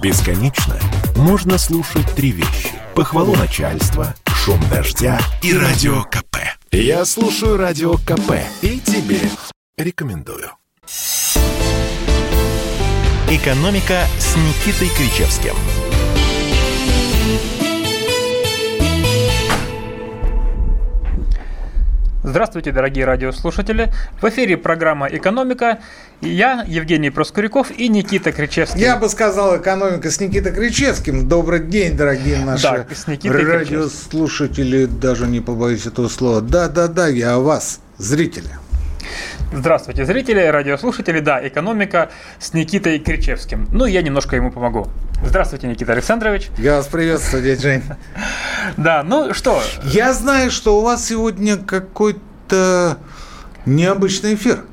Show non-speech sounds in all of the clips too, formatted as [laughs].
Бесконечно можно слушать три вещи. Похвалу начальства, шум дождя и радио КП. Я слушаю радио КП и тебе рекомендую. «Экономика» с Никитой Кричевским – Здравствуйте, дорогие радиослушатели. В эфире программа «Экономика». Я, Евгений Проскуряков и Никита Кричевский. Я бы сказал «Экономика» с Никитой Кричевским. Добрый день, дорогие наши да, с Никитой радиослушатели. Даже не побоюсь этого слова. Да-да-да, я о вас, зрители. Здравствуйте, зрители, радиослушатели. Да, «Экономика» с Никитой Кричевским. Ну, я немножко ему помогу. Здравствуйте, Никита Александрович. Я вас приветствую, дядя Жень. [laughs] Да, ну что? Я знаю, что у вас сегодня какой-то необычный эфир.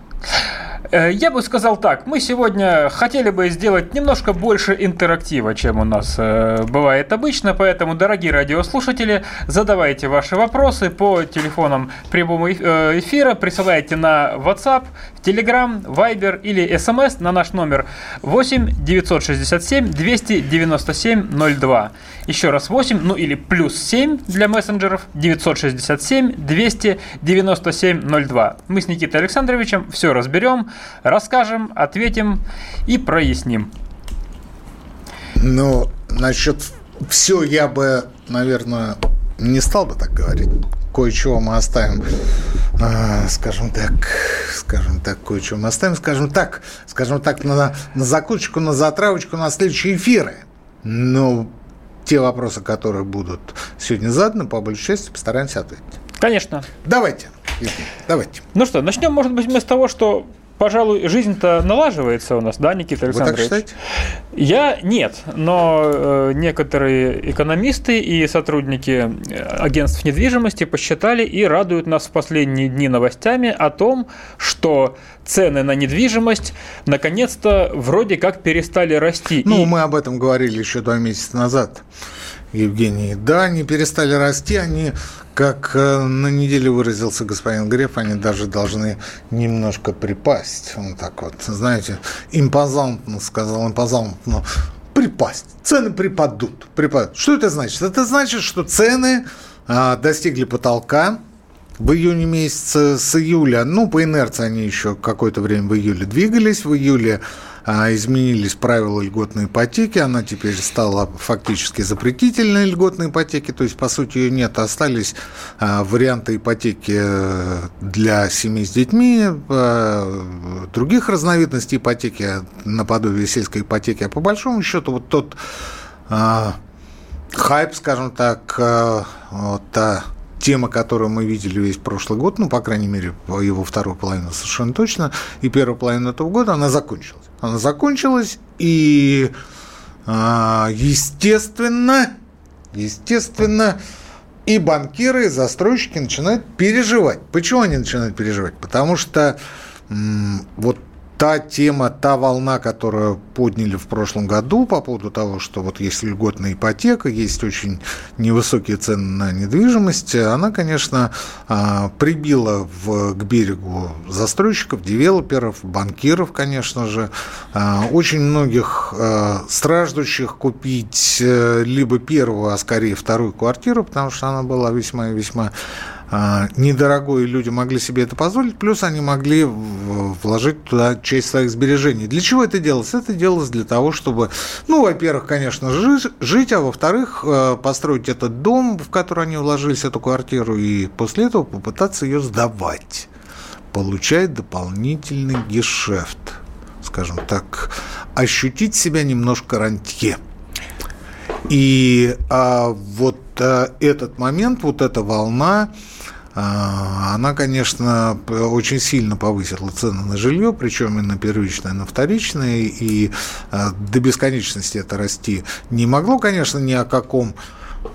Э, я бы сказал так, мы сегодня хотели бы сделать немножко больше интерактива, чем у нас э, бывает обычно, поэтому, дорогие радиослушатели, задавайте ваши вопросы по телефонам прямого э, эфира, присылайте на WhatsApp, Telegram, Viber или SMS на наш номер 8 967 297 02. Еще раз 8, ну или плюс 7 для мессенджеров 967 297 02. Мы с Никитой Александровичем все разберем, расскажем, ответим и проясним. Ну, насчет все я бы, наверное, не стал бы так говорить. Кое-чего мы оставим, скажем так, скажем так, кое-чего мы оставим, скажем так, скажем так, на, на закусочку, на затравочку, на следующие эфиры. Но те вопросы, которые будут сегодня заданы, по большей части постараемся ответить. Конечно. Давайте. Давайте. Ну что, начнем, может быть, мы с того, что пожалуй, жизнь-то налаживается у нас, да, Никита Александрович? Вы так считаете? Я нет, но э, некоторые экономисты и сотрудники э, агентств недвижимости посчитали и радуют нас в последние дни новостями о том, что цены на недвижимость наконец-то вроде как перестали расти. Ну, и... мы об этом говорили еще два месяца назад. Евгений. Да, они перестали расти, они, как э, на неделе выразился господин Греф, они даже должны немножко припасть. Он так вот, знаете, импозантно сказал, импозантно припасть. Цены припадут. припадут. Что это значит? Это значит, что цены а, достигли потолка, в июне месяце с июля, ну, по инерции они еще какое-то время в июле двигались, в июле изменились правила льготной ипотеки, она теперь стала фактически запретительной льготной ипотеки, то есть, по сути, ее нет, остались а, варианты ипотеки э, для семей с детьми, а, других разновидностей ипотеки, наподобие сельской ипотеки, а по большому счету вот тот хайп, скажем так, вот та тема, которую мы видели весь прошлый год, ну, по крайней мере, его вторую половину совершенно точно, и первую половину этого года, она закончилась. Она закончилась, и, а, естественно, естественно, и банкиры, и застройщики начинают переживать. Почему они начинают переживать? Потому что вот та тема, та волна, которую подняли в прошлом году по поводу того, что вот есть льготная ипотека, есть очень невысокие цены на недвижимость, она, конечно, а, прибила в, к берегу застройщиков, девелоперов, банкиров, конечно же, а, очень многих а, страждущих купить э, либо первую, а скорее вторую квартиру, потому что она была весьма и весьма а, недорогой, и люди могли себе это позволить, плюс они могли вложить туда часть своих сбережений. Для чего это делалось? Это делалось для того, чтобы, ну, во-первых, конечно, жить, жить а во-вторых, э, построить этот дом, в который они вложились, эту квартиру, и после этого попытаться ее сдавать, получать дополнительный гешефт, скажем так, ощутить себя немножко рантье. И а, вот этот момент, вот эта волна, а, она, конечно, очень сильно повысила цены на жилье, причем и на первичное, и на вторичное, и а, до бесконечности это расти не могло, конечно, ни о каком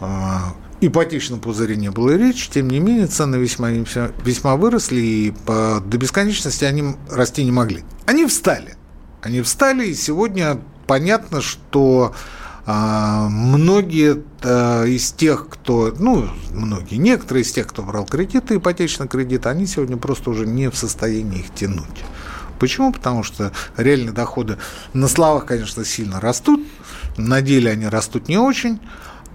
а, ипотечном пузыре не было речи, тем не менее цены весьма, весьма выросли, и до бесконечности они расти не могли. Они встали. Они встали, и сегодня понятно, что многие э, из тех, кто, ну, многие, некоторые из тех, кто брал кредиты, ипотечный кредит, они сегодня просто уже не в состоянии их тянуть. Почему? Потому что реальные доходы на словах, конечно, сильно растут, На деле они растут не очень,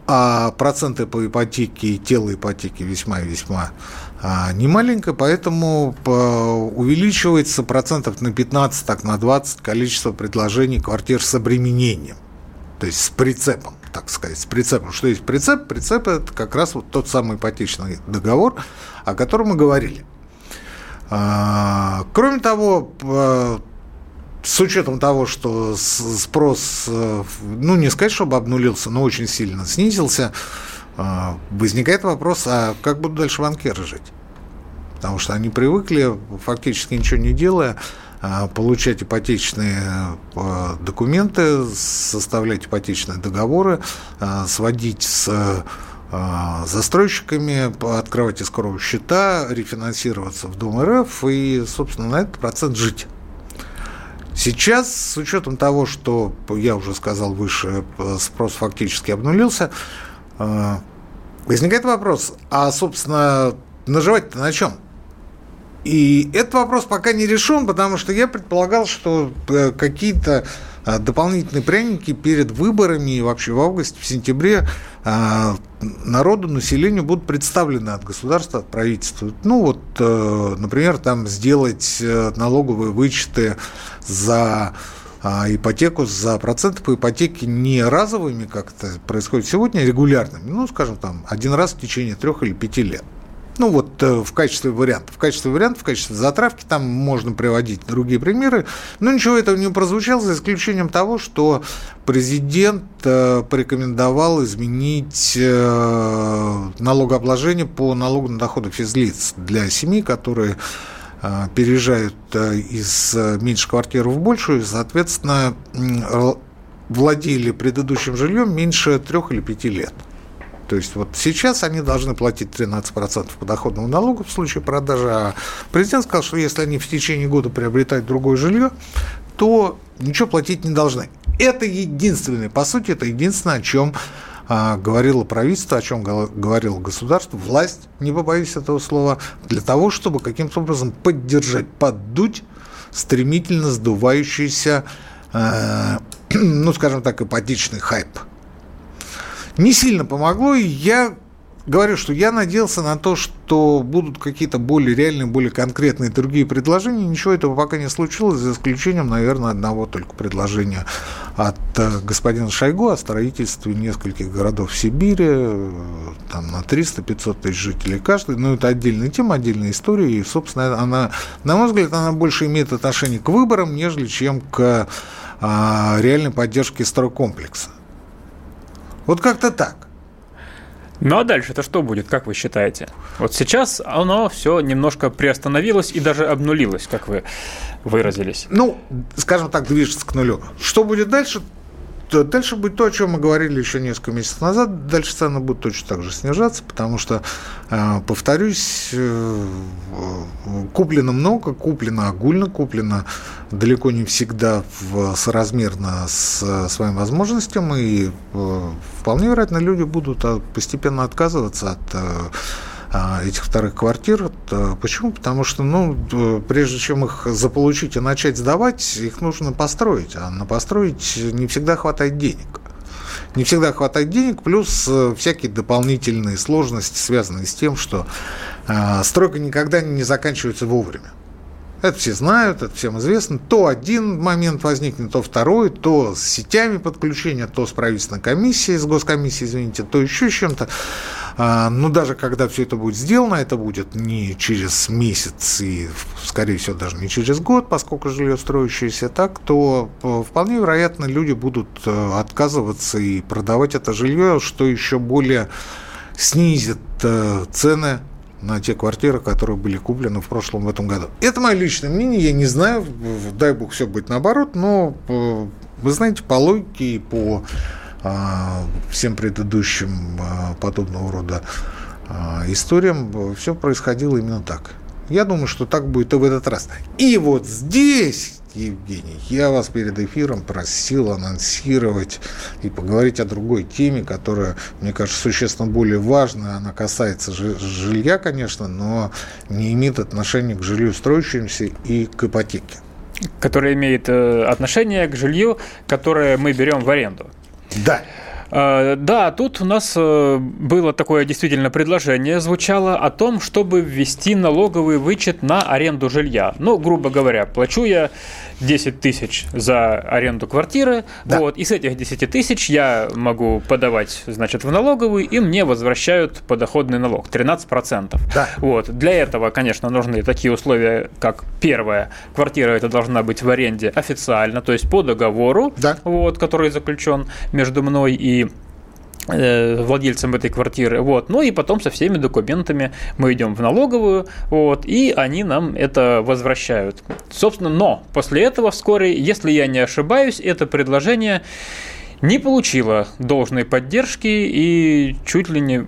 а проценты по ипотеке и тело ипотеки весьма и весьма а, немаленькое, поэтому увеличивается процентов на 15, так на 20 количество предложений квартир с обременением, то есть с прицепом так сказать, с прицепом. Что есть прицеп? Прицеп – это как раз вот тот самый ипотечный договор, о котором мы говорили. А, кроме того, с учетом того, что спрос, э, ну, не сказать, чтобы обнулился, но очень сильно снизился, э, возникает вопрос, а как будут дальше банкиры жить? Потому что они привыкли, фактически ничего не делая, э, получать ипотечные документы, составлять ипотечные договоры, сводить с застройщиками, открывать искровые счета, рефинансироваться в Дом РФ и, собственно, на этот процент жить. Сейчас, с учетом того, что, я уже сказал выше, спрос фактически обнулился, возникает вопрос, а, собственно, наживать-то на чем? И этот вопрос пока не решен, потому что я предполагал, что э, какие-то а, дополнительные пряники перед выборами и вообще в августе, в сентябре а, народу, населению будут представлены от государства, от правительства. Ну вот, э, например, там сделать э, налоговые вычеты за ипотеку за проценты по ипотеке не разовыми, как это происходит сегодня, а регулярными, ну, скажем, там, один раз в течение трех или пяти лет. Ну вот э, в качестве варианта. В качестве варианта, в качестве затравки там можно приводить другие примеры. Но ничего этого не прозвучало, за исключением того, что президент э, порекомендовал изменить э, налогообложение по налогу на доходы физлиц для семей, которые переезжают из меньшей квартиры в большую, соответственно, владели предыдущим жильем меньше трех или пяти лет. То есть вот сейчас они должны платить 13% подоходного налога в случае продажи, а президент сказал, что если они в течение года приобретают другое жилье, то ничего платить не должны. Это единственное, по сути, это единственное, о чем а, говорило правительство, о чем говорило государство, власть, не побоюсь этого слова, для того, чтобы каким-то образом поддержать, поддуть стремительно сдувающийся, э, [clears throat] ну, скажем так, ипотечный хайп – не сильно помогло, и я говорю, что я надеялся на то, что будут какие-то более реальные, более конкретные другие предложения. Ничего этого пока не случилось, за исключением, наверное, одного только предложения от э, господина Шойгу о строительстве нескольких городов в Сибири, э, там на 300-500 тысяч жителей каждый. Но это отдельная тема, отдельная история, и, собственно, она, на мой взгляд, она больше имеет отношение к выборам, нежели чем к а, реальной поддержке стройкомплекса. Вот как-то так. Ну а дальше это что будет, как вы считаете? Вот сейчас оно все немножко приостановилось и даже обнулилось, как вы выразились. Ну, скажем так, движется к нулю. Что будет дальше, дальше будет то, о чем мы говорили еще несколько месяцев назад. Дальше цены будут точно так же снижаться, потому что, э, повторюсь, э, куплено много, куплено огульно, куплено далеко не всегда соразмерно с своим возможностям, и э, вполне вероятно люди будут постепенно отказываться от а, этих вторых квартир. Почему? Потому что, ну, прежде чем их заполучить и начать сдавать, их нужно построить. А на построить не всегда хватает денег. Не всегда хватает денег, плюс э, всякие дополнительные сложности, связанные с тем, что а, стройка никогда не заканчивается вовремя. Это все знают, это всем известно. То один момент возникнет, то второй, то с сетями подключения, то с правительственной комиссией, с госкомиссией, извините, то еще чем-то. А, но даже когда все это будет сделано, это будет не через месяц и, скорее всего, даже не через год, поскольку жилье строящееся так, то э, вполне вероятно люди будут э, отказываться и продавать это жилье, что еще более снизит э, цены на те квартиры, которые были куплены в прошлом в этом году. Это мое личное мнение, я не знаю, дай бог все будет наоборот, но вы знаете, по логике и по всем предыдущим а, подобного рода а, историям все происходило именно так. Я думаю, что так будет и в этот раз. И вот здесь, Евгений, я вас перед эфиром просил анонсировать и поговорить о другой теме, которая, мне кажется, существенно более важная. Она касается жилья, конечно, но не имеет отношения к жилью строящимся и к ипотеке. Которая имеет э, отношение к жилью, которое мы берем в аренду. Да. А, да, тут у нас э, было такое действительно предложение, звучало о том, чтобы ввести налоговый вычет на аренду жилья. Ну, грубо говоря, плачу я 10 тысяч за аренду квартиры, да. вот, и с этих 10 тысяч я могу подавать, значит, в налоговую, и мне возвращают подоходный налог 13%. Да. Вот, для этого, конечно, нужны такие условия, как первое, квартира это должна быть в аренде официально, то есть по договору, да. вот, который заключен между мной и владельцем этой квартиры, вот, ну и потом со всеми документами мы идем в налоговую, вот, и они нам это возвращают. Собственно, но после этого вскоре, если я не ошибаюсь, это предложение не получило должной поддержки и чуть ли не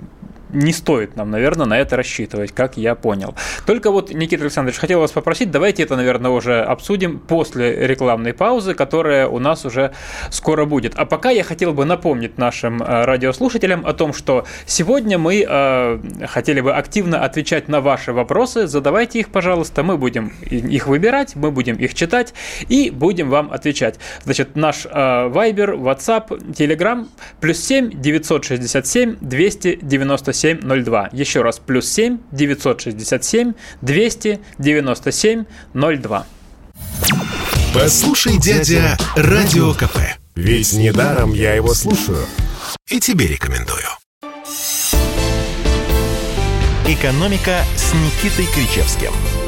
не стоит нам, наверное, на это рассчитывать, как я понял. Только вот, Никита Александрович, хотел вас попросить, давайте это, наверное, уже обсудим после рекламной паузы, которая у нас уже скоро будет. А пока я хотел бы напомнить нашим э, радиослушателям о том, что сегодня мы э, хотели бы активно отвечать на ваши вопросы. Задавайте их, пожалуйста, мы будем их выбирать, мы будем их читать и будем вам отвечать. Значит, наш э, Viber, WhatsApp, Telegram, плюс 7 967 297 9702. Еще раз, плюс 7 967 297 02. Послушай, дядя, Радио КП. Ведь недаром я его слушаю. И тебе рекомендую. «Экономика» с Никитой Кричевским –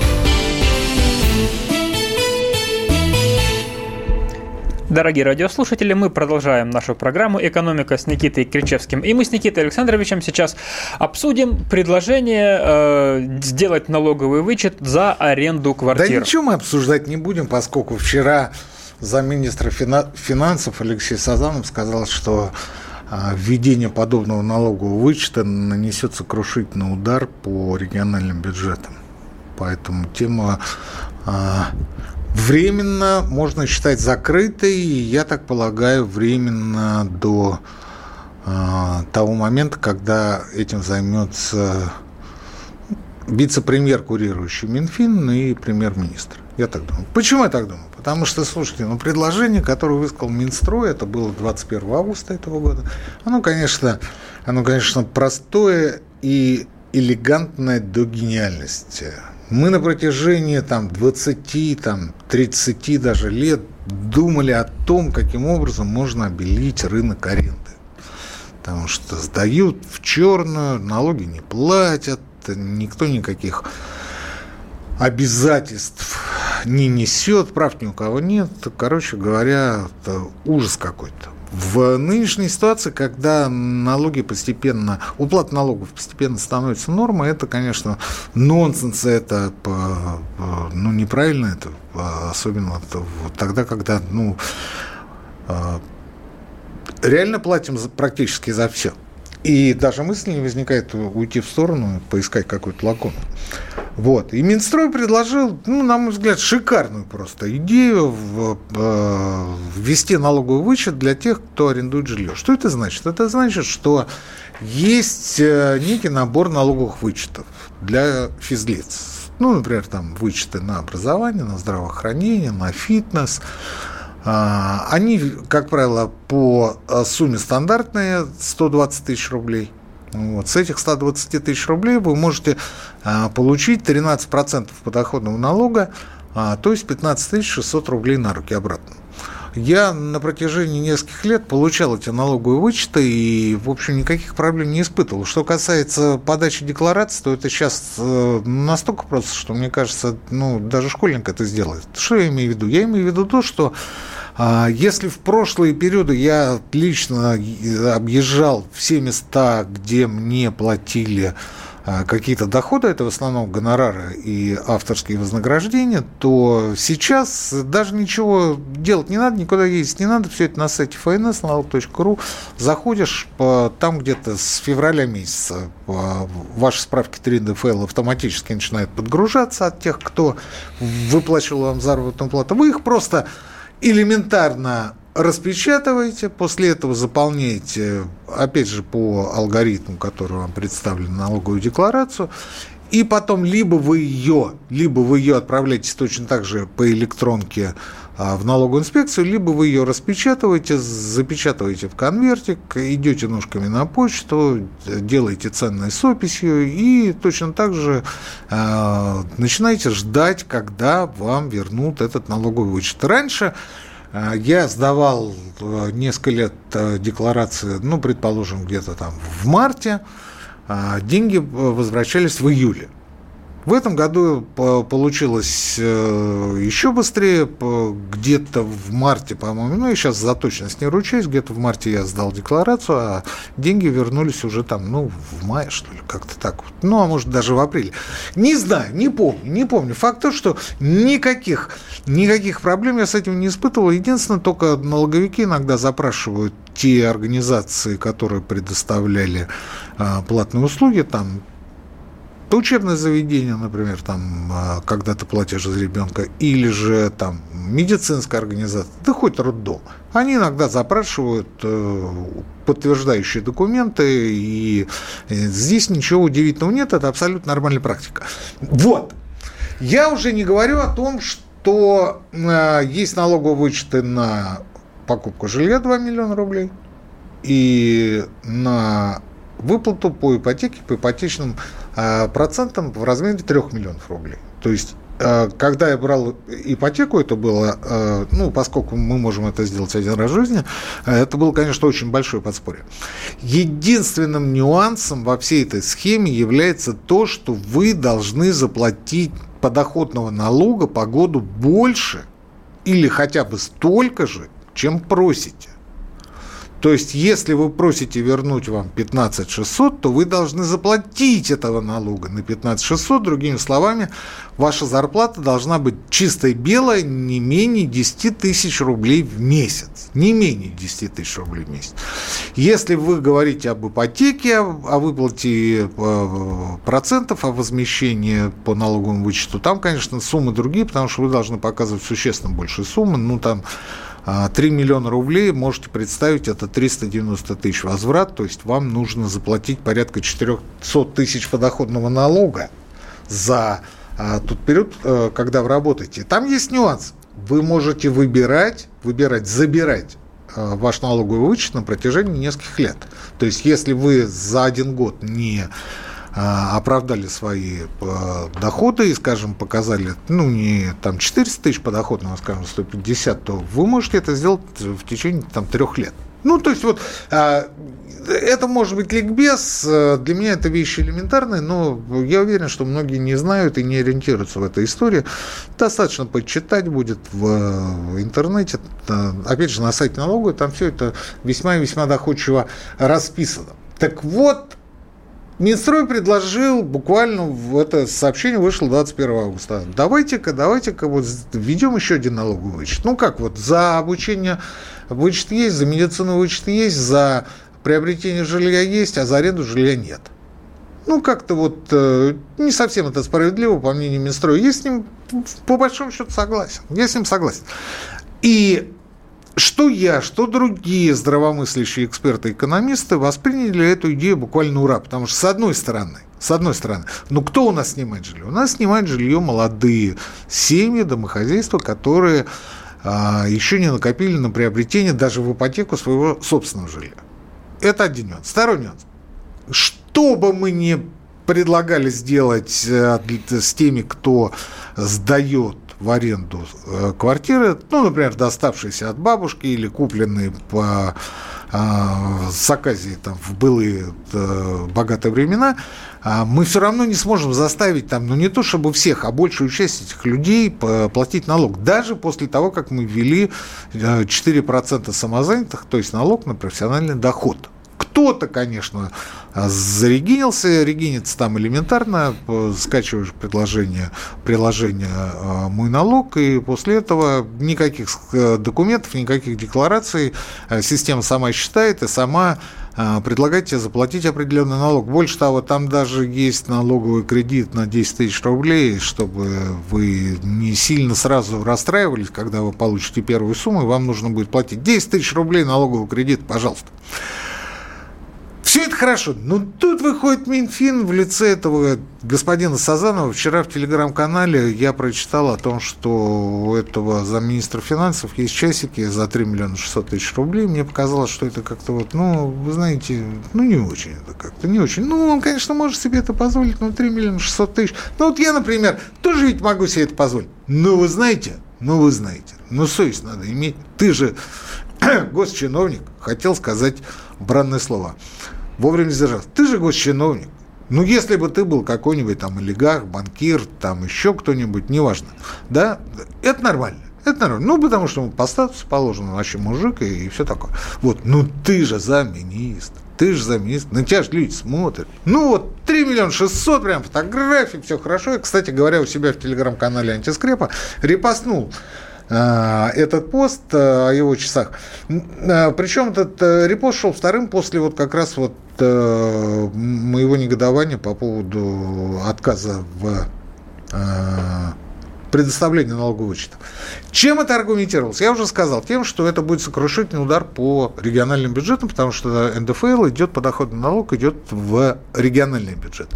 Дорогие радиослушатели, мы продолжаем нашу программу «Экономика» с Никитой Кричевским. И мы с Никитой Александровичем сейчас обсудим предложение э, сделать налоговый вычет за аренду квартир. Да ничего мы обсуждать не будем, поскольку вчера замминистра финансов Алексей Сазанов сказал, что э, введение подобного налогового вычета нанесет сокрушительный удар по региональным бюджетам. Поэтому тема э, Временно можно считать закрытой, я так полагаю, временно до э, того момента, когда этим займется вице-премьер, курирующий Минфин и премьер-министр. Я так думаю. Почему я так думаю? Потому что, слушайте, ну, предложение, которое высказал Минстрой, это было 21 августа этого года, оно, конечно, оно, конечно, простое и элегантное до гениальности. Мы на протяжении там, 20, там, 30 даже лет думали о том, каким образом можно обелить рынок аренды. Потому что сдают в черную, налоги не платят, никто никаких обязательств не несет, прав ни у кого нет. Короче говоря, ужас какой-то. В нынешней ситуации, когда налоги постепенно, уплата налогов постепенно становится нормой, это, конечно, нонсенс, это ну, неправильно, это особенно тогда, когда ну, а, реально платим практически за все. И даже мысли не возникает уйти в сторону, поискать какую-то лакону. Вот. И Минстрой предложил, ну, на мой взгляд, шикарную просто идею э, ввести налоговый вычет для тех, кто арендует жилье. Что это значит? Это значит, что есть э, некий набор налоговых вычетов для физлиц. Ну, например, там вычеты на образование, на здравоохранение, на фитнес. А, они, как правило, по э, сумме стандартные 120 тысяч рублей – вот. С этих 120 тысяч рублей вы можете а, получить 13% подоходного налога, а, то есть 15 600 рублей на руки обратно. Я на протяжении нескольких лет получал эти налоговые вычеты и, в общем, никаких проблем не испытывал. Что касается подачи декларации, то это сейчас э, настолько просто, что, мне кажется, ну, даже школьник это сделает. Что я имею в виду? Я имею в виду то, что если в прошлые периоды я лично объезжал все места, где мне платили а, какие-то доходы, это в основном гонорары и авторские вознаграждения, то сейчас даже ничего делать не надо, никуда ездить не надо, все это на сайте fns.nalog.ru, заходишь, там где-то с февраля месяца ваши справки 3D файл автоматически начинают подгружаться от тех, кто выплачивал вам заработную плату, вы их просто элементарно распечатываете, после этого заполняете, опять же, по алгоритму, который вам представлен, налоговую декларацию, и потом либо вы ее, либо вы ее отправляете точно так же по электронке в налоговую инспекцию, либо вы ее распечатываете, запечатываете в конвертик, идете ножками на почту, делаете ценной с описью и точно так же э, начинаете ждать, когда вам вернут этот налоговый вычет. Раньше э, я сдавал несколько лет декларации, ну, предположим, где-то там в марте, а деньги возвращались в июле. В этом году получилось э, еще быстрее, где-то в марте, по-моему, ну, я сейчас за точность не ручаюсь, где-то в марте я сдал декларацию, а деньги вернулись уже там, ну, в мае, что ли, как-то так. Ну, а может, даже в апреле. Не знаю, не помню, не помню. Факт то, что никаких, никаких проблем я с этим не испытывал. Единственное, только налоговики иногда запрашивают те организации, которые предоставляли а, платные услуги, там учебное заведение, например, там, а, когда ты платишь за ребенка, или же там медицинская организация, да хоть роддом, они иногда запрашивают э, подтверждающие документы, и здесь ничего удивительного нет, это абсолютно нормальная практика. Вот. Я уже не говорю о том, что э, есть налоговые вычеты на покупку жилья 2 миллиона рублей и на выплату по ипотеке, по ипотечным э, процентам в размере 3 миллионов рублей. То есть э, когда я брал ипотеку, это было, э, ну, поскольку мы можем это сделать один раз в жизни, это было, конечно, очень большое подспорье. Единственным нюансом во всей этой схеме является то, что вы должны заплатить подоходного налога по году больше или хотя бы столько же, чем просите. То есть, если вы просите вернуть вам 15 600, то вы должны заплатить этого налога на 15 600. Другими словами, ваша зарплата должна быть чистой белая не менее 10 тысяч рублей в месяц. Не менее 10 тысяч рублей в месяц. Если вы говорите об ипотеке, о выплате э, процентов, о возмещении по налоговому вычету, там, конечно, суммы другие, потому что вы должны показывать существенно больше суммы. Ну, там 3 а, миллиона рублей, можете представить, это 390 тысяч возврат, то есть вам нужно заплатить порядка 400 тысяч подоходного налога за а, тот период, э, когда вы работаете. Там есть нюанс. Вы можете выбирать, выбирать, забирать э, ваш налоговый вычет на протяжении нескольких лет. То есть, если вы за один год не оправдали свои э, доходы и, скажем, показали, ну, не там 400 тысяч подоходного, скажем, 150, то вы можете это сделать в течение там трех лет. Ну, то есть вот а, это может быть ликбез, для меня это вещи элементарные, но я уверен, что многие не знают и не ориентируются в этой истории. Достаточно почитать будет в интернете, опять же, на сайте налоговой, там все это весьма и весьма доходчиво расписано. Так вот, Минстрой предложил, буквально в это сообщение вышло 21 августа. Давайте-ка, давайте-ка вот введем еще один налоговый вычет. Ну как вот, за обучение вычет есть, за медицину вычет есть, за приобретение жилья есть, а за аренду жилья нет. Ну, как-то вот э, не совсем это справедливо, по мнению Минстроя. Я с ним по большому счету согласен. Я с ним согласен. И что я, что другие здравомыслящие эксперты-экономисты восприняли эту идею буквально ура, потому что с одной стороны, с одной стороны, ну кто у нас снимает жилье? У нас снимают жилье молодые семьи, домохозяйства, которые а, еще не накопили на приобретение даже в ипотеку своего собственного жилья. Это один нюанс. Второй нюанс. Что бы мы ни предлагали сделать э, с теми, кто сдает в аренду э, квартиры, ну, например, доставшиеся от бабушки или купленные по а, с оказией там, в былые э, богатые времена, а мы все равно не сможем заставить там, ну не то чтобы всех, а большую часть этих людей платить налог. Даже после того, как мы ввели 4% самозанятых, то есть налог на профессиональный доход. Кто-то, конечно, зарегинился, регинится там элементарно, скачиваешь предложение, приложение а, «Мой налог», и после этого никаких э, документов, никаких деклараций, э, система сама считает и сама а, предлагает тебе заплатить определенный налог. Больше того, там даже есть налоговый кредит на 10 тысяч рублей, чтобы вы не сильно сразу расстраивались, когда вы получите первую сумму, и вам нужно будет платить 10 тысяч рублей налоговый кредит, пожалуйста. Все это хорошо. Но тут выходит Минфин в лице этого господина Сазанова. Вчера в телеграм-канале я прочитал о том, что у этого замминистра финансов есть часики за 3 миллиона 600 тысяч рублей. Мне показалось, что это как-то вот, ну, вы знаете, ну, не очень это как-то, не очень. Ну, он, конечно, может себе это позволить, но 3 миллиона 600 тысяч. Ну, вот я, например, тоже ведь могу себе это позволить. Но вы знаете, ну, вы знаете, ну, совесть надо иметь. Ты же [clears throat] госчиновник, хотел сказать бранное слово. Вовремя сдержался. Ты же госчиновник. Ну, если бы ты был какой-нибудь там олигарх, банкир, там еще кто-нибудь, неважно, да, это нормально. Это нормально. Ну, потому что по статусу положено, вообще мужик и, и все такое. Вот, ну ты же замминистр. Ты же замминистр. На тебя же люди смотрят. Ну вот, 3 миллиона 600, прям фотографии, все хорошо. И, кстати говоря, у себя в телеграм-канале Антискрепа репостнул этот пост э, о его часах. Э, Причем этот репост шел вторым после вот как раз вот моего негодования по поводу отказа в предоставлении налогового вычета. Чем это аргументировалось? Я уже сказал, тем, что это будет сокрушительный удар по региональным бюджетам, потому что НДФЛ идет, подоходный налог идет в региональный бюджет.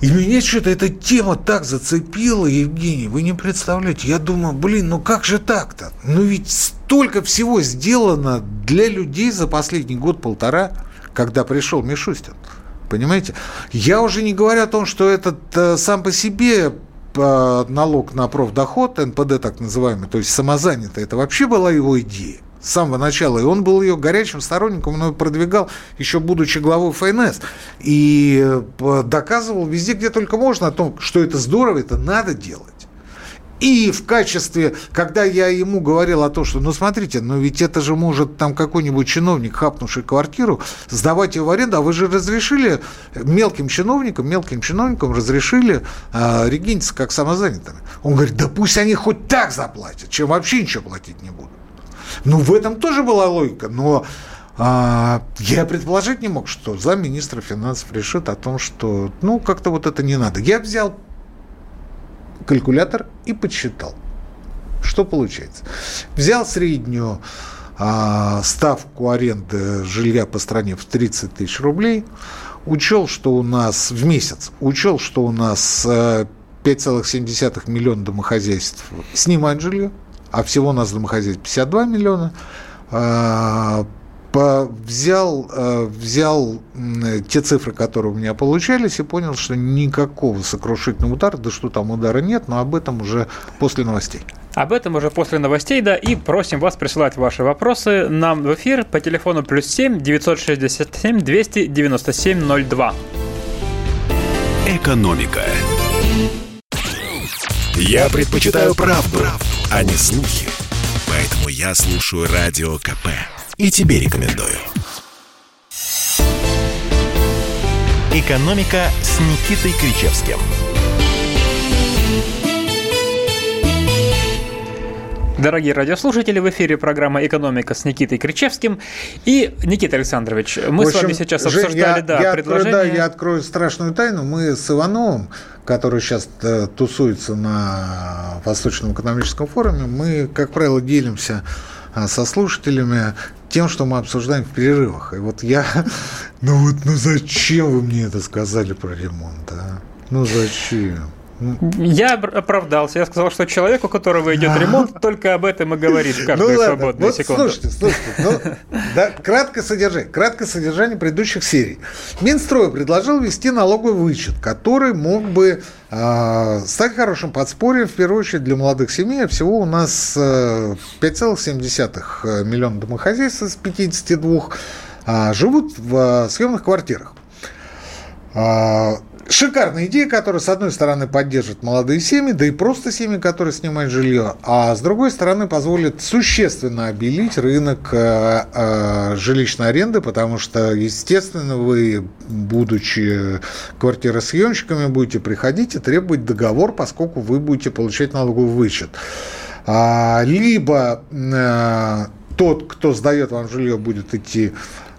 И меня что-то эта тема так зацепила, Евгений, вы не представляете. Я думаю, блин, ну как же так-то? Ну ведь столько всего сделано для людей за последний год-полтора, когда пришел Мишустин. Понимаете? Я уже не говорю о том, что этот э, сам по себе э, налог на профдоход, НПД так называемый, то есть самозанятый, это вообще была его идея с самого начала. И он был ее горячим сторонником, он ее продвигал, еще будучи главой ФНС. И э, доказывал везде, где только можно, о том, что это здорово, это надо делать. И в качестве, когда я ему говорил о том, что, ну, смотрите, ну, ведь это же может там какой-нибудь чиновник, хапнувший квартиру, сдавать ее в аренду, а вы же разрешили мелким чиновникам, мелким чиновникам разрешили э, регениться как самозанятыми. Он говорит, да пусть они хоть так заплатят, чем вообще ничего платить не будут. Ну, в этом тоже была логика, но а, я предположить не мог, что замминистра финансов решит о том, что, ну, как-то вот это не надо. Я взял калькулятор и подсчитал. Что получается? Взял среднюю а, ставку аренды жилья по стране в 30 тысяч рублей, учел, что у нас в месяц, учел, что у нас 5,7 э, миллиона домохозяйств снимают жилье, а всего у нас домохозяйств 52 миллиона, а, взял, а, взял те цифры, которые у меня получались, и понял, что никакого сокрушительного удара, да что там удара нет, но об этом уже после новостей. Об этом уже после новостей, да, и просим вас присылать ваши вопросы нам в эфир по телефону плюс 7 967 297 02. Экономика. Я предпочитаю правду, правду, а не слухи. Поэтому я слушаю Радио КП. И тебе рекомендую. «Экономика» с Никитой Кричевским – Дорогие радиослушатели, в эфире программа «Экономика» с Никитой Кричевским. И, Никита Александрович, мы общем, с вами сейчас обсуждали я, да, я предложение... Открою, да, я открою страшную тайну. Мы с Ивановым, который сейчас э, тусуется на Восточном экономическом форуме, мы, как правило, делимся э, со слушателями тем, что мы обсуждаем в перерывах. И вот я... [laughs] Ну вот, ну зачем вы мне это сказали про ремонт, а? Ну зачем? Я оправдался. Я сказал, что человек, у которого идет ремонт, только об этом и говорит в каждую ну, свободную вот секунду. Слушайте, слушайте. Ну, да, краткое содержание. Краткое содержание предыдущих серий. Минстрой предложил ввести налоговый вычет, который мог бы э, стать хорошим подспорьем, в первую очередь, для молодых семей. Всего у нас э, 5,7 миллиона домохозяйств из 52 э, живут в э, съемных квартирах. Шикарная идея, которая, с одной стороны, поддержит молодые семьи, да и просто семьи, которые снимают жилье, а с другой стороны, позволит существенно обелить рынок э, э, жилищной аренды, потому что, естественно, вы, будучи квартиросъемщиками, будете приходить и требовать договор, поскольку вы будете получать налоговый вычет. А, либо э, тот, кто сдает вам жилье, будет идти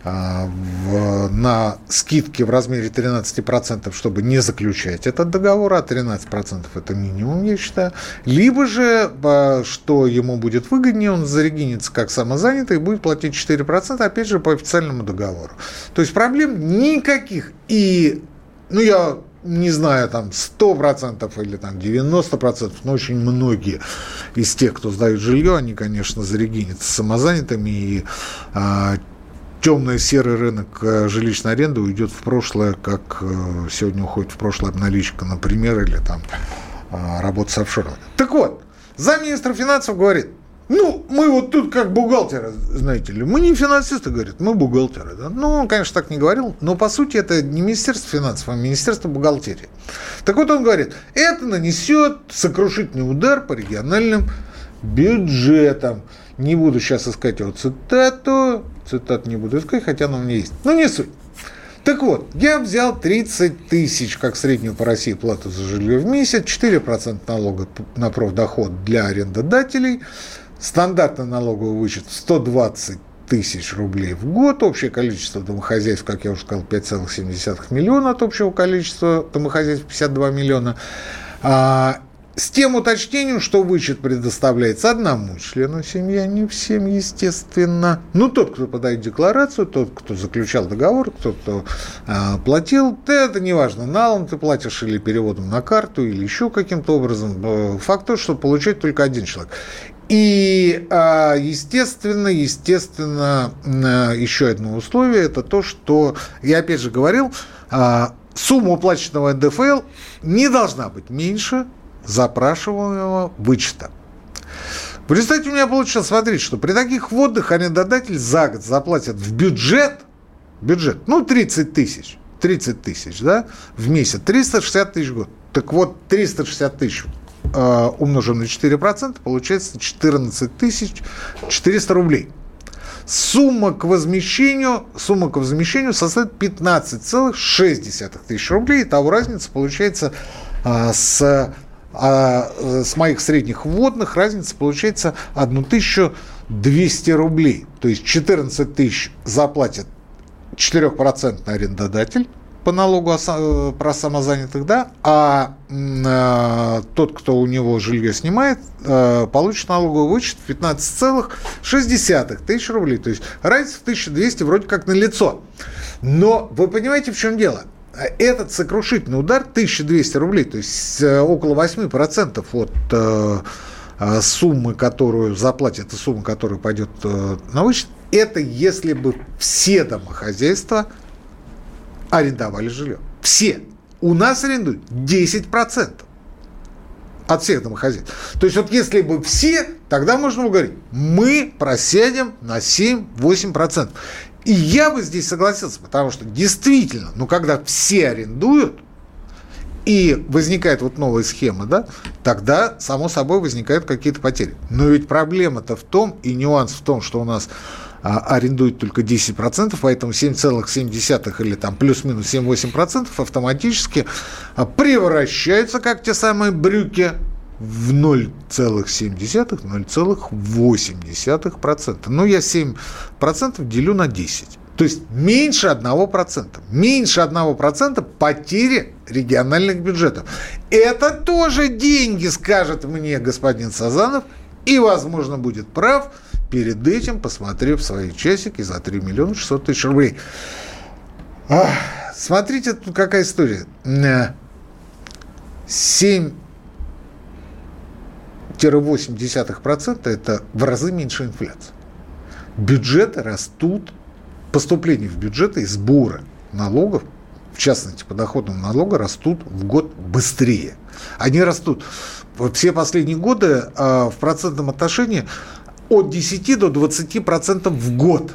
в, на скидки в размере 13%, чтобы не заключать этот договор, а 13% это минимум, я считаю. Либо же, а, что ему будет выгоднее, он зарегинится как самозанятый и будет платить 4%, опять же, по официальному договору. То есть проблем никаких. И, ну, я не знаю, там 100% или там 90%, но очень многие из тех, кто сдают жилье, они, конечно, зарегинятся самозанятыми, и а, темный серый рынок э, жилищной аренды уйдет в прошлое, как э, сегодня уходит в прошлое обналичка, например, или там а, работа с офшорами. Так вот, замминистра финансов говорит, ну, мы вот тут как бухгалтеры, знаете ли, мы не финансисты, говорят, мы бухгалтеры. Да? Ну, он, конечно, так не говорил, но по сути это не Министерство финансов, а Министерство бухгалтерии. Так вот он говорит, это нанесет сокрушительный удар по региональным бюджетам. Не буду сейчас искать его цитату, цитат не буду искать, хотя она у меня есть. Ну, не суть. Так вот, я взял 30 тысяч, как среднюю по России плату за жилье в месяц, 4% налога на профдоход для арендодателей, стандартный налоговый вычет 120 тысяч рублей в год. Общее количество домохозяйств, как я уже сказал, 5,7 миллиона от общего количества домохозяйств 52 миллиона. С тем уточнением, что вычет предоставляется одному члену семьи, а не всем, естественно. Ну, тот, кто подает декларацию, тот, кто заключал договор, тот, кто э, платил, это неважно, налом ты платишь или переводом на карту, или еще каким-то образом. Э, факт то, что получает только один человек. И, а, естественно, естественно, еще одно условие, это то, что, я опять же говорил, а, сумма уплаченного НДФЛ не должна быть меньше запрашиваемого вычета. В результате у меня получилось, смотрите, что при таких вводных арендодатель за год заплатит в бюджет, бюджет, ну, 30 тысяч, 30 тысяч, да, в месяц, 360 тысяч в год. Так вот, 360 тысяч э, умножим на 4%, получается 14 тысяч 400 рублей. Сумма к возмещению, сумма к возмещению составит 15,6 тысяч рублей. Итого разница получается э, с а э, с моих средних вводных разница получается 1200 рублей. То есть 14 тысяч заплатит 4% арендодатель по налогу э, про самозанятых, да, а э, тот, кто у него жилье снимает, э, получит налоговый вычет 15,6 тысяч рублей. То есть разница в 1200 вроде как на лицо. Но вы понимаете, в чем дело? Этот сокрушительный удар 1200 рублей, то есть э, около 8% от э, э, суммы, которую заплатит, и суммы, которая пойдет на вычет, это если бы все домохозяйства арендовали жилье. Все. У нас арендуют 10% от всех домохозяйств. То есть вот если бы все, тогда можно было говорить, мы просядем на 7-8%. И я бы здесь согласился, потому что действительно, ну, когда все арендуют, и возникает вот новая схема, да, тогда, само собой, возникают какие-то потери. Но ведь проблема-то в том, и нюанс в том, что у нас а, арендуют только 10%, поэтому 7,7 или там плюс-минус 7-8% автоматически а, превращаются, как те самые брюки, в 0,7-0,8%. Ну, я 7% делю на 10. То есть меньше 1%. Меньше 1% потери региональных бюджетов. Это тоже деньги, скажет мне господин Сазанов, и, возможно, будет прав, перед этим посмотрев свои часики за 3 миллиона 600 тысяч рублей. Ах, смотрите, тут какая история. 7 0,8% это в разы меньше инфляции. Бюджеты растут, поступления в бюджеты и сборы налогов, в частности, подоходного налога, растут в год быстрее. Они растут все последние годы а, в процентном отношении от 10 до 20 процентов в год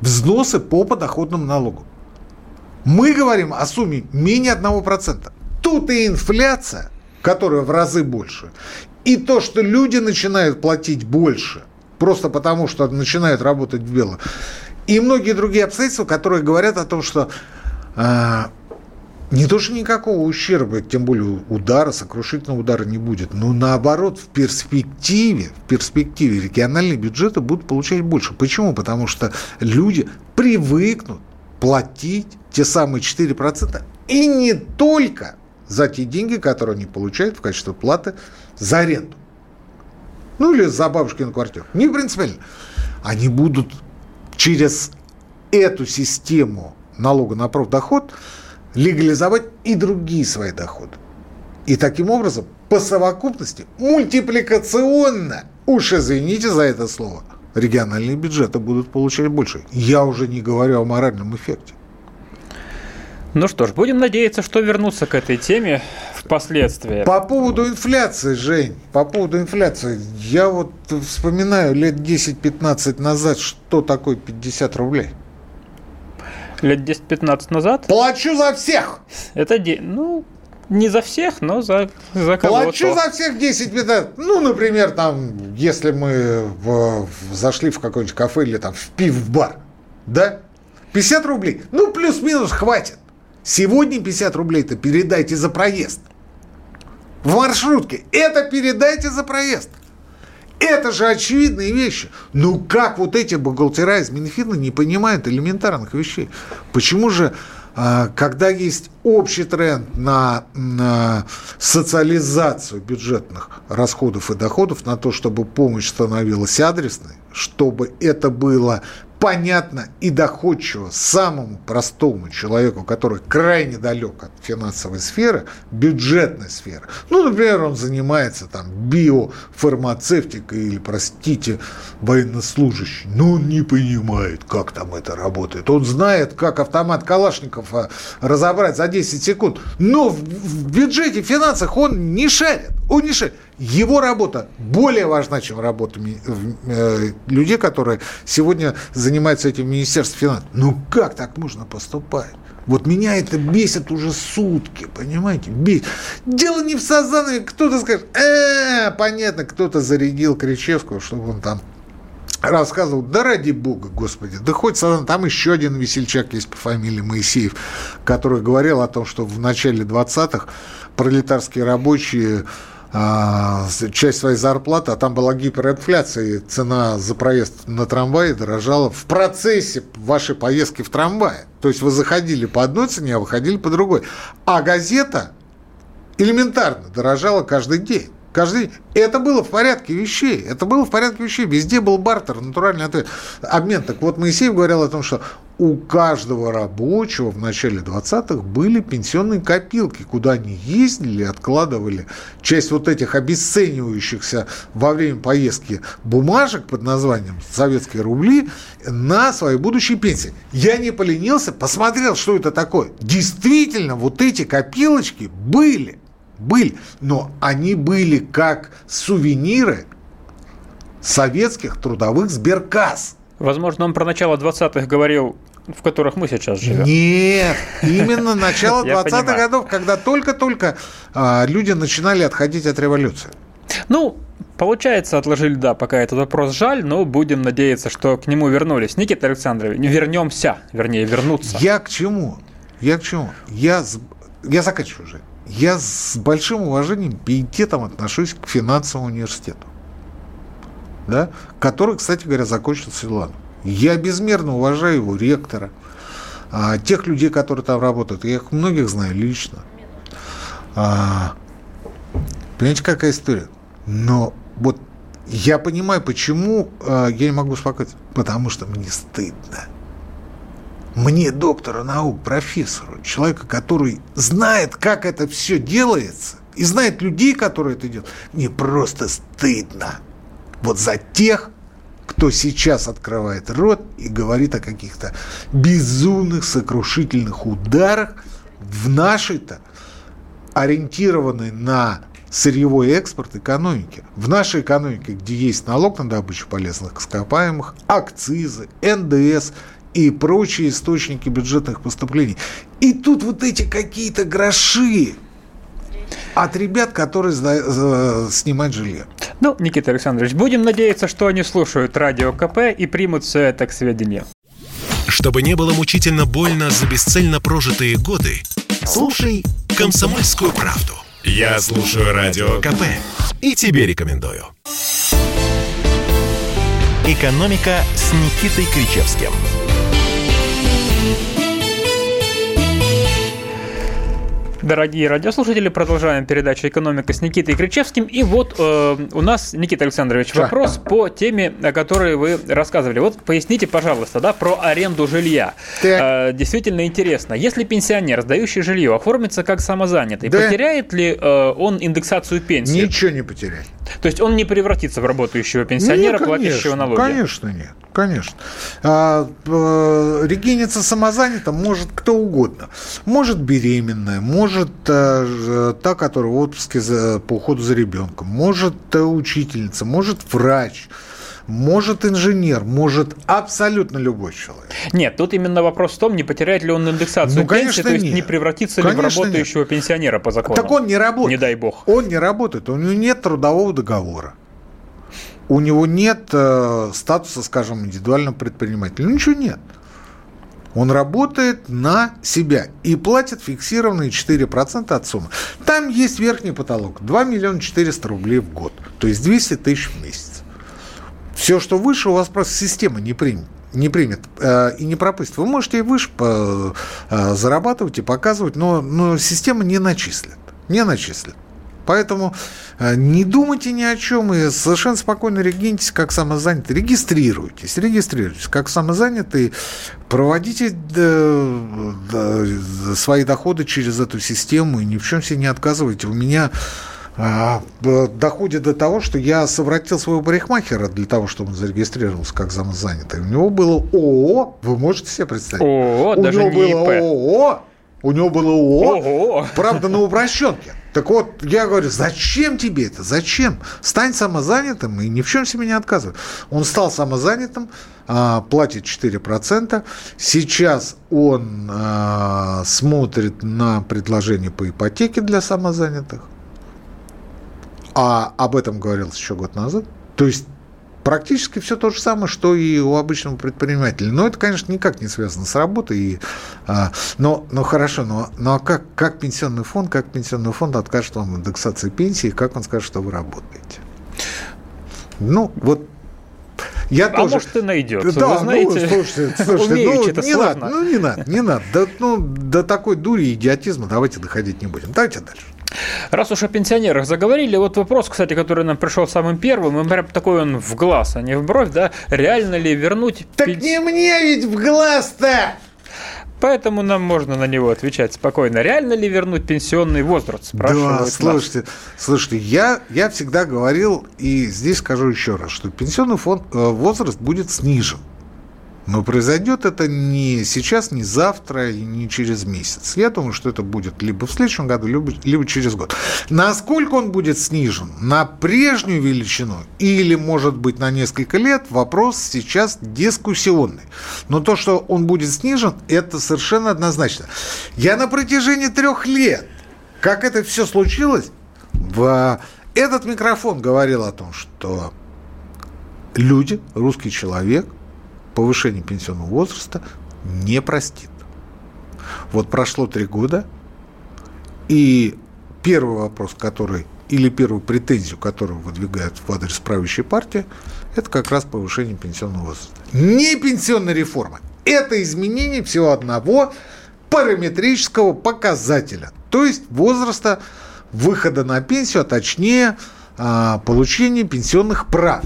взносы по подоходному налогу. Мы говорим о сумме менее 1%. Тут и инфляция, которая в разы больше, и то, что люди начинают платить больше, просто потому что начинают работать в белом. И многие другие обстоятельства, которые говорят о том, что э, не то, что никакого ущерба, тем более удара, сокрушительного удара не будет, но наоборот, в перспективе, в перспективе региональные бюджеты будут получать больше. Почему? Потому что люди привыкнут платить те самые 4%, и не только за те деньги, которые они получают в качестве платы за аренду. Ну или за бабушкину квартиру. Не принципиально. Они будут через эту систему налога на профдоход легализовать и другие свои доходы. И таким образом, по совокупности, мультипликационно, уж извините за это слово, региональные бюджеты будут получать больше. Я уже не говорю о моральном эффекте. Ну что ж, будем надеяться, что вернуться к этой теме впоследствии. По поводу инфляции, Жень, по поводу инфляции. Я вот вспоминаю лет 10-15 назад, что такое 50 рублей. Лет 10-15 назад? Плачу за всех! Это, де... ну, не за всех, но за, за кого-то. Плачу за всех 10-15. Ну, например, там, если мы в, в, зашли в какой-нибудь кафе или там в пив-бар, да? 50 рублей. Ну, плюс-минус хватит. Сегодня 50 рублей-то передайте за проезд. В маршрутке. Это передайте за проезд. Это же очевидные вещи. Ну как вот эти бухгалтера из Минфина не понимают элементарных вещей? Почему же а, когда есть общий тренд на, на социализацию бюджетных расходов и доходов, на то, чтобы помощь становилась адресной, чтобы это было понятно и доходчиво самому простому человеку, который крайне далек от финансовой сферы, бюджетной сферы. Ну, например, он занимается там биофармацевтикой или, простите, военнослужащий. Но он не понимает, как там это работает. Он знает, как автомат Калашников а, разобрать за 10 секунд. Но в бюджете, в финансах он не шарит. Шарит. Его работа более важна, чем работа э, людей, которые сегодня занимаются этим в Министерстве финансов. Ну как так можно поступать? Вот меня это бесит уже сутки, понимаете? Бесит. Дело не в Сазанове. Кто-то скажет, э, понятно, кто-то зарядил Кричевского, чтобы он там рассказывал, да ради бога, господи, да хоть Сазан, там еще один весельчак есть по фамилии Моисеев, который говорил о том, что в начале 20-х пролетарские рабочие часть своей зарплаты, а там была гиперинфляция, и цена за проезд на трамвае дорожала в процессе вашей поездки в трамвае. То есть вы заходили по одной цене, а выходили по другой. А газета элементарно дорожала каждый день. Каждый. Это было в порядке вещей. Это было в порядке вещей. Везде был бартер, натуральный ответ. обмен. Так вот, Моисеев говорил о том, что у каждого рабочего в начале 20-х были пенсионные копилки, куда они ездили, откладывали часть вот этих обесценивающихся во время поездки бумажек под названием «Советские рубли» на свои будущие пенсии. Я не поленился, посмотрел, что это такое. Действительно, вот эти копилочки были, были, но они были как сувениры советских трудовых сберкасс. Возможно, он про начало 20-х говорил в которых мы сейчас живем. Нет, именно начало [laughs] 20-х годов, когда только-только а, люди начинали отходить от революции. Ну, получается, отложили, да, пока этот вопрос жаль, но будем надеяться, что к нему вернулись. Никита Александрович, не вернемся, вернее, вернуться. Я к чему? Я к чему? Я, я заканчиваю уже. Я с большим уважением, пиететом отношусь к финансовому университету, да, который, кстати говоря, закончился Силаном. Я безмерно уважаю его ректора, а, тех людей, которые там работают. Я их многих знаю лично. А, понимаете, какая история? Но вот я понимаю, почему а, я не могу успокоиться. Потому что мне стыдно. Мне, доктора наук, профессору, человека, который знает, как это все делается, и знает людей, которые это делают, мне просто стыдно. Вот за тех, кто сейчас открывает рот и говорит о каких-то безумных, сокрушительных ударах в нашей-то ориентированной на сырьевой экспорт экономики. В нашей экономике, где есть налог на добычу полезных ископаемых, акцизы, НДС и прочие источники бюджетных поступлений. И тут вот эти какие-то гроши от ребят, которые снимают жилье. Ну, Никита Александрович, будем надеяться, что они слушают радио КП и примут все это к сведению. Чтобы не было мучительно больно за бесцельно прожитые годы, слушай «Комсомольскую правду». Я слушаю Радио КП и тебе рекомендую. «Экономика» с Никитой Кричевским – Дорогие радиослушатели, продолжаем передачу «Экономика» с Никитой Кричевским. И вот э, у нас, Никита Александрович, вопрос да. по теме, о которой вы рассказывали. Вот поясните, пожалуйста, да, про аренду жилья. Э, действительно интересно. Если пенсионер, сдающий жилье, оформится как самозанятый, да. потеряет ли э, он индексацию пенсии? Ничего не потеряет. То есть он не превратится в работающего пенсионера, нет, конечно, платящего налоги? Конечно нет. Конечно. А, регениться самозанятым может кто угодно. Может беременная, может а, та, которая в отпуске за, по уходу за ребенком, может а, учительница, может врач может инженер, может абсолютно любой человек. Нет, тут именно вопрос в том, не потеряет ли он индексацию ну, конечно, пенсии, то есть нет. не превратится конечно, ли в работающего нет. пенсионера по закону. Так он не работает. Не дай бог. Он не работает, у него нет трудового договора у него нет э, статуса, скажем, индивидуального предпринимателя. Ничего нет. Он работает на себя и платит фиксированные 4% от суммы. Там есть верхний потолок 2 миллиона 400 рублей в год, то есть 200 тысяч в месяц. Все, что выше, у вас просто система не примет не примет э, и не пропустит. Вы можете и выше по, э, зарабатывать и показывать, но, но система не начислит. Не начислит. Поэтому э, не думайте ни о чем и совершенно спокойно региньтесь как самозанятый. Регистрируйтесь, регистрируйтесь как самозанятый, проводите да, свои доходы через эту систему и ни в чем себе не отказывайте. У меня а, доходит до того, что я совратил своего парикмахера для того, чтобы он зарегистрировался как самозанятый. У него было ООО, вы можете себе представить? ООО, У даже него не было ИП. ООО, у него было ООО, Ого. правда, на упрощенке. Так вот, я говорю, зачем тебе это? Зачем? Стань самозанятым и ни в чем себе не отказывай. Он стал самозанятым, а, платит 4%. Сейчас он а, смотрит на предложение по ипотеке для самозанятых. А об этом говорилось еще год назад. То есть практически все то же самое, что и у обычного предпринимателя. Но это, конечно, никак не связано с работой. И, а, но, но хорошо, но, но а как, как пенсионный фонд, как пенсионный фонд откажет вам индексации пенсии, как он скажет, что вы работаете? Ну, вот я а тоже... может, и найдется. Да, Вы ну, знаете, ну, слушайте, [laughs] слушайте ну, не сложно. надо, ну, не надо, не надо. Да, ну, до такой дури и идиотизма давайте доходить не будем. Давайте дальше. Раз уж о пенсионерах заговорили, вот вопрос, кстати, который нам пришел самым первым, и прям такой он в глаз, а не в бровь, да, реально ли вернуть... Так пен... не мне ведь в глаз-то! Поэтому нам можно на него отвечать спокойно. Реально ли вернуть пенсионный возраст? Да, слушайте, нас. слушайте, я, я всегда говорил, и здесь скажу еще раз, что пенсионный фонд, э, возраст будет снижен. Но произойдет это не сейчас, не завтра и не через месяц. Я думаю, что это будет либо в следующем году, либо, либо через год. Насколько он будет снижен? На прежнюю величину или, может быть, на несколько лет? Вопрос сейчас дискуссионный. Но то, что он будет снижен, это совершенно однозначно. Я на протяжении трех лет, как это все случилось, в этот микрофон говорил о том, что люди, русский человек, повышение пенсионного возраста не простит. Вот прошло три года, и первый вопрос, который, или первую претензию, которую выдвигают в адрес правящей партии, это как раз повышение пенсионного возраста. Не пенсионная реформа, это изменение всего одного параметрического показателя, то есть возраста выхода на пенсию, а точнее а, получения пенсионных прав.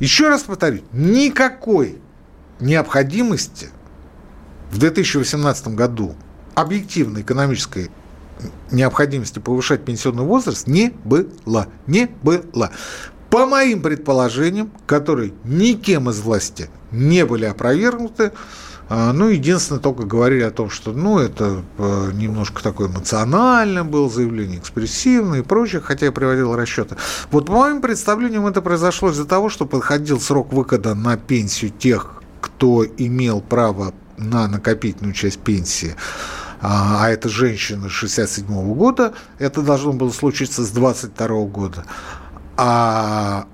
Еще раз повторю, никакой необходимости в 2018 году объективной экономической необходимости повышать пенсионный возраст не было. Не было. По моим предположениям, которые никем из власти не были опровергнуты, а, ну, единственное, только говорили о том, что, ну, это э, немножко такое эмоциональное было заявление, экспрессивное и прочее, хотя я приводил расчеты. Вот по моим представлениям это произошло из-за того, что подходил срок выхода на пенсию тех, кто имел право на накопительную часть пенсии, а, а это женщина 67 -го года, это должно было случиться с 22 -го года. А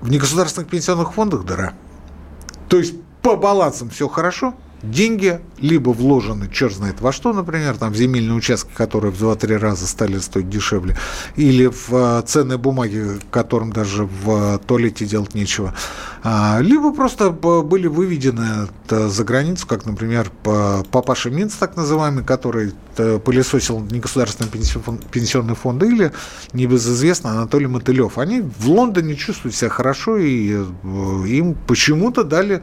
в негосударственных пенсионных фондах дыра. То есть по балансам все хорошо, деньги либо вложены черт знает во что, например, там в земельные участки, которые в 2-3 раза стали стоить дешевле, или в э, ценные бумаги, которым даже в туалете делать нечего, а, либо просто были выведены за границу, как, например, папаша Минц, так называемый, который пылесосил негосударственные пенсионные фонды, или небезызвестный Анатолий Мотылев. Они в Лондоне чувствуют себя хорошо, и э, им почему-то дали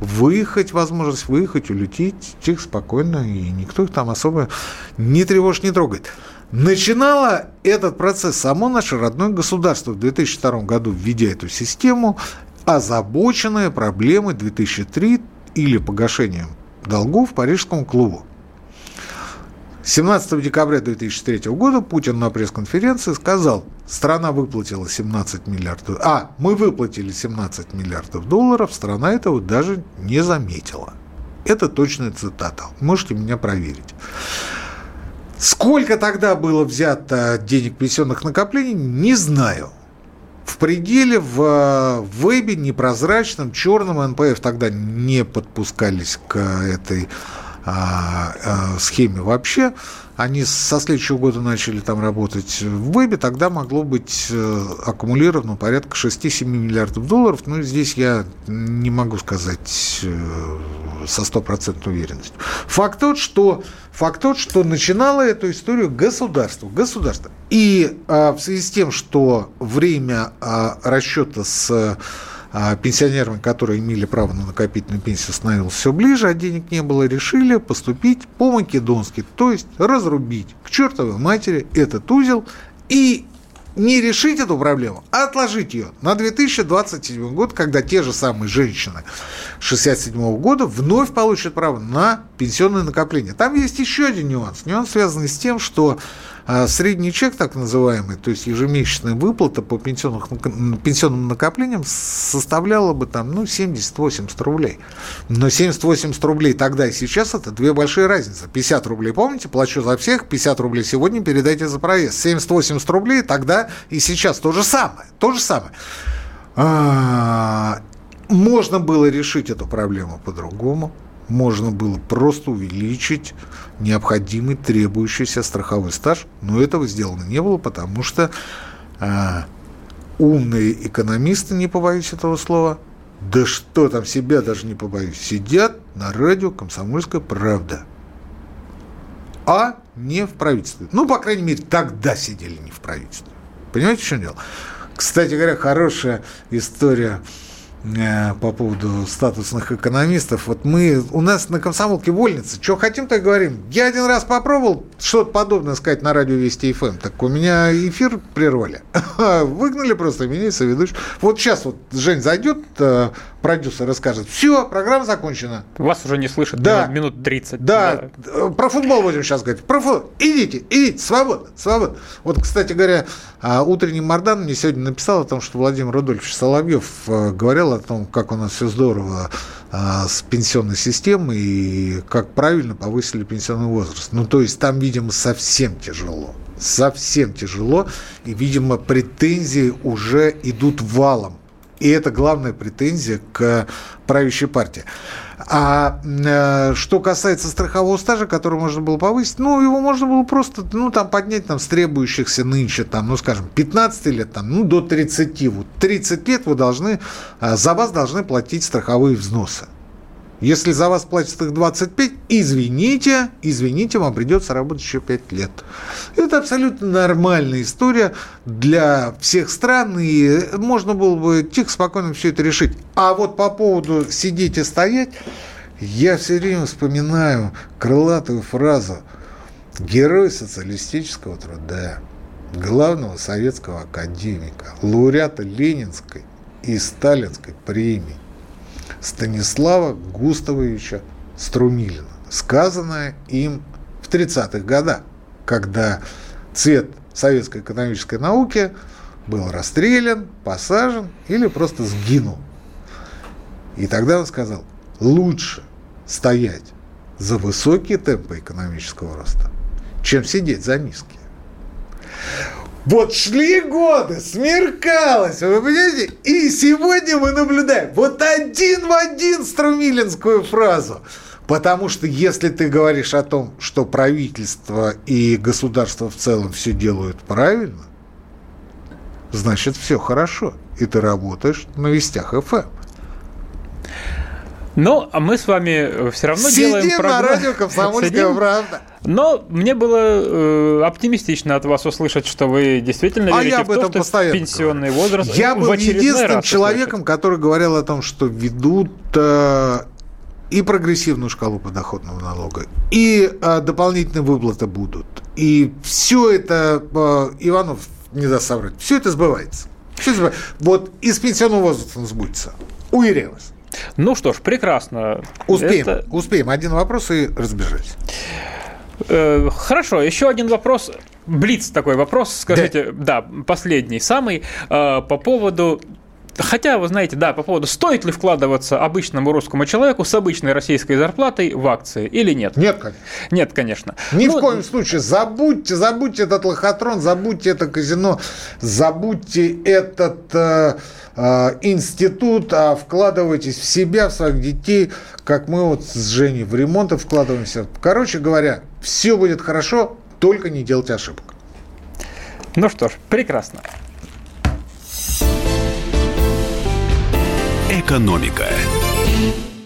выехать, возможность выехать, улететь тихо, спокойно, и никто их там особо не тревожит, не трогает. Начинало этот процесс само наше родное государство в 2002 году, введя эту систему, озабоченное проблемой 2003 или погашением долгов Парижскому клубу. 17 декабря 2003 года Путин на пресс-конференции сказал, страна выплатила 17 миллиардов, а, мы выплатили 17 миллиардов долларов, страна этого даже не заметила. Это точная цитата, можете меня проверить. Сколько тогда было взято денег пенсионных накоплений, не знаю. В пределе, в вебе, непрозрачном, черном НПФ тогда не подпускались к этой а, а, схеме вообще. Они со следующего года начали там работать в вебе, тогда могло быть э, аккумулировано порядка 6-7 миллиардов долларов. Но здесь я не могу сказать э, со стопроцентной уверенностью. Факт тот, что, факт тот, что начинало эту историю государство. Государство. И а, в связи с тем, что время а, расчета с а пенсионерам, которые имели право на накопительную пенсию, становилось все ближе, а денег не было, решили поступить по-македонски, то есть разрубить к чертовой матери этот узел и не решить эту проблему, а отложить ее на 2027 год, когда те же самые женщины 67 года вновь получат право на пенсионное накопление. Там есть еще один нюанс. Нюанс связанный с тем, что а средний чек, так называемый, то есть ежемесячная выплата по пенсионным, пенсионным накоплениям составляла бы там, ну, 70-80 рублей. Но 70-80 рублей тогда и сейчас это две большие разницы. 50 рублей, помните, плачу за всех, 50 рублей сегодня передайте за проезд. 70-80 рублей тогда и сейчас то же самое. То же самое. А, можно было решить эту проблему по-другому можно было просто увеличить необходимый требующийся страховой стаж, но этого сделано не было, потому что э, умные экономисты, не побоюсь этого слова, да что там, себя даже не побоюсь, сидят на радио «Комсомольская правда», а не в правительстве. Ну, по крайней мере, тогда сидели не в правительстве. Понимаете, в чем дело? Кстати говоря, хорошая история – по поводу статусных экономистов. Вот мы, у нас на комсомолке вольница, что хотим, так говорим. Я один раз попробовал что-то подобное сказать на радио Вести ФМ, эм. так у меня эфир прервали. [laughs] Выгнали просто меня и соведущий. Вот сейчас вот Жень зайдет, э, продюсер расскажет, все, программа закончена. Вас уже не слышат да. минут 30. Да. да, про футбол будем сейчас говорить. Про футбол. Идите, идите, свободно, свободно. Вот, кстати говоря, утренний Мардан мне сегодня написал о том, что Владимир Рудольфович Соловьев э, говорил о том, как у нас все здорово а, с пенсионной системой и как правильно повысили пенсионный возраст. Ну, то есть там, видимо, совсем тяжело. Совсем тяжело. И, видимо, претензии уже идут валом и это главная претензия к правящей партии. А э, что касается страхового стажа, который можно было повысить, ну, его можно было просто, ну, там, поднять там с требующихся нынче, там, ну, скажем, 15 лет, там, ну, до 30. Вот 30 лет вы должны, э, за вас должны платить страховые взносы. Если за вас платят их 25, извините, извините, вам придется работать еще 5 лет. Это абсолютно нормальная история для всех стран, и можно было бы тихо, спокойно все это решить. А вот по поводу сидеть и стоять, я все время вспоминаю крылатую фразу «Герой социалистического труда, главного советского академика, лауреата Ленинской и Сталинской премии, Станислава Густавовича Струмилина, сказанное им в 30-х годах, когда цвет советской экономической науки был расстрелян, посажен или просто сгинул. И тогда он сказал, лучше стоять за высокие темпы экономического роста, чем сидеть за низкие. Вот шли годы, смеркалось, вы понимаете? И сегодня мы наблюдаем вот один в один струмилинскую фразу. Потому что если ты говоришь о том, что правительство и государство в целом все делают правильно, значит все хорошо. И ты работаешь на вестях ФМ. Ну, а мы с вами все равно Сидим делаем прогноз. на радио «Комсомольская правда». Но мне было э, оптимистично от вас услышать, что вы действительно а верите я об этом в то, что пенсионный говорю. возраст Я был единственным человеком, услышать. который говорил о том, что ведут э, и прогрессивную шкалу подоходного налога, и э, дополнительные выплаты будут. И все это, э, Иванов не даст соврать, все это сбывается. Все сбывается. Вот из пенсионного возраста сбудется. Уверяю вас. Ну что ж, прекрасно. Успеем, это... успеем. Один вопрос и разбежались. Э, хорошо, еще один вопрос. Блиц такой вопрос, скажите, да, да последний, самый, э, по поводу Хотя, вы знаете, да, по поводу, стоит ли вкладываться обычному русскому человеку с обычной российской зарплатой в акции или нет? Нет, конечно. Нет, конечно. Ни ну, в коем случае. Забудьте, забудьте этот лохотрон, забудьте это казино, забудьте этот э, э, институт, а вкладывайтесь в себя, в своих детей, как мы вот с Женей в ремонты вкладываемся. Короче говоря, все будет хорошо, только не делайте ошибок. Ну что ж, прекрасно. Экономика.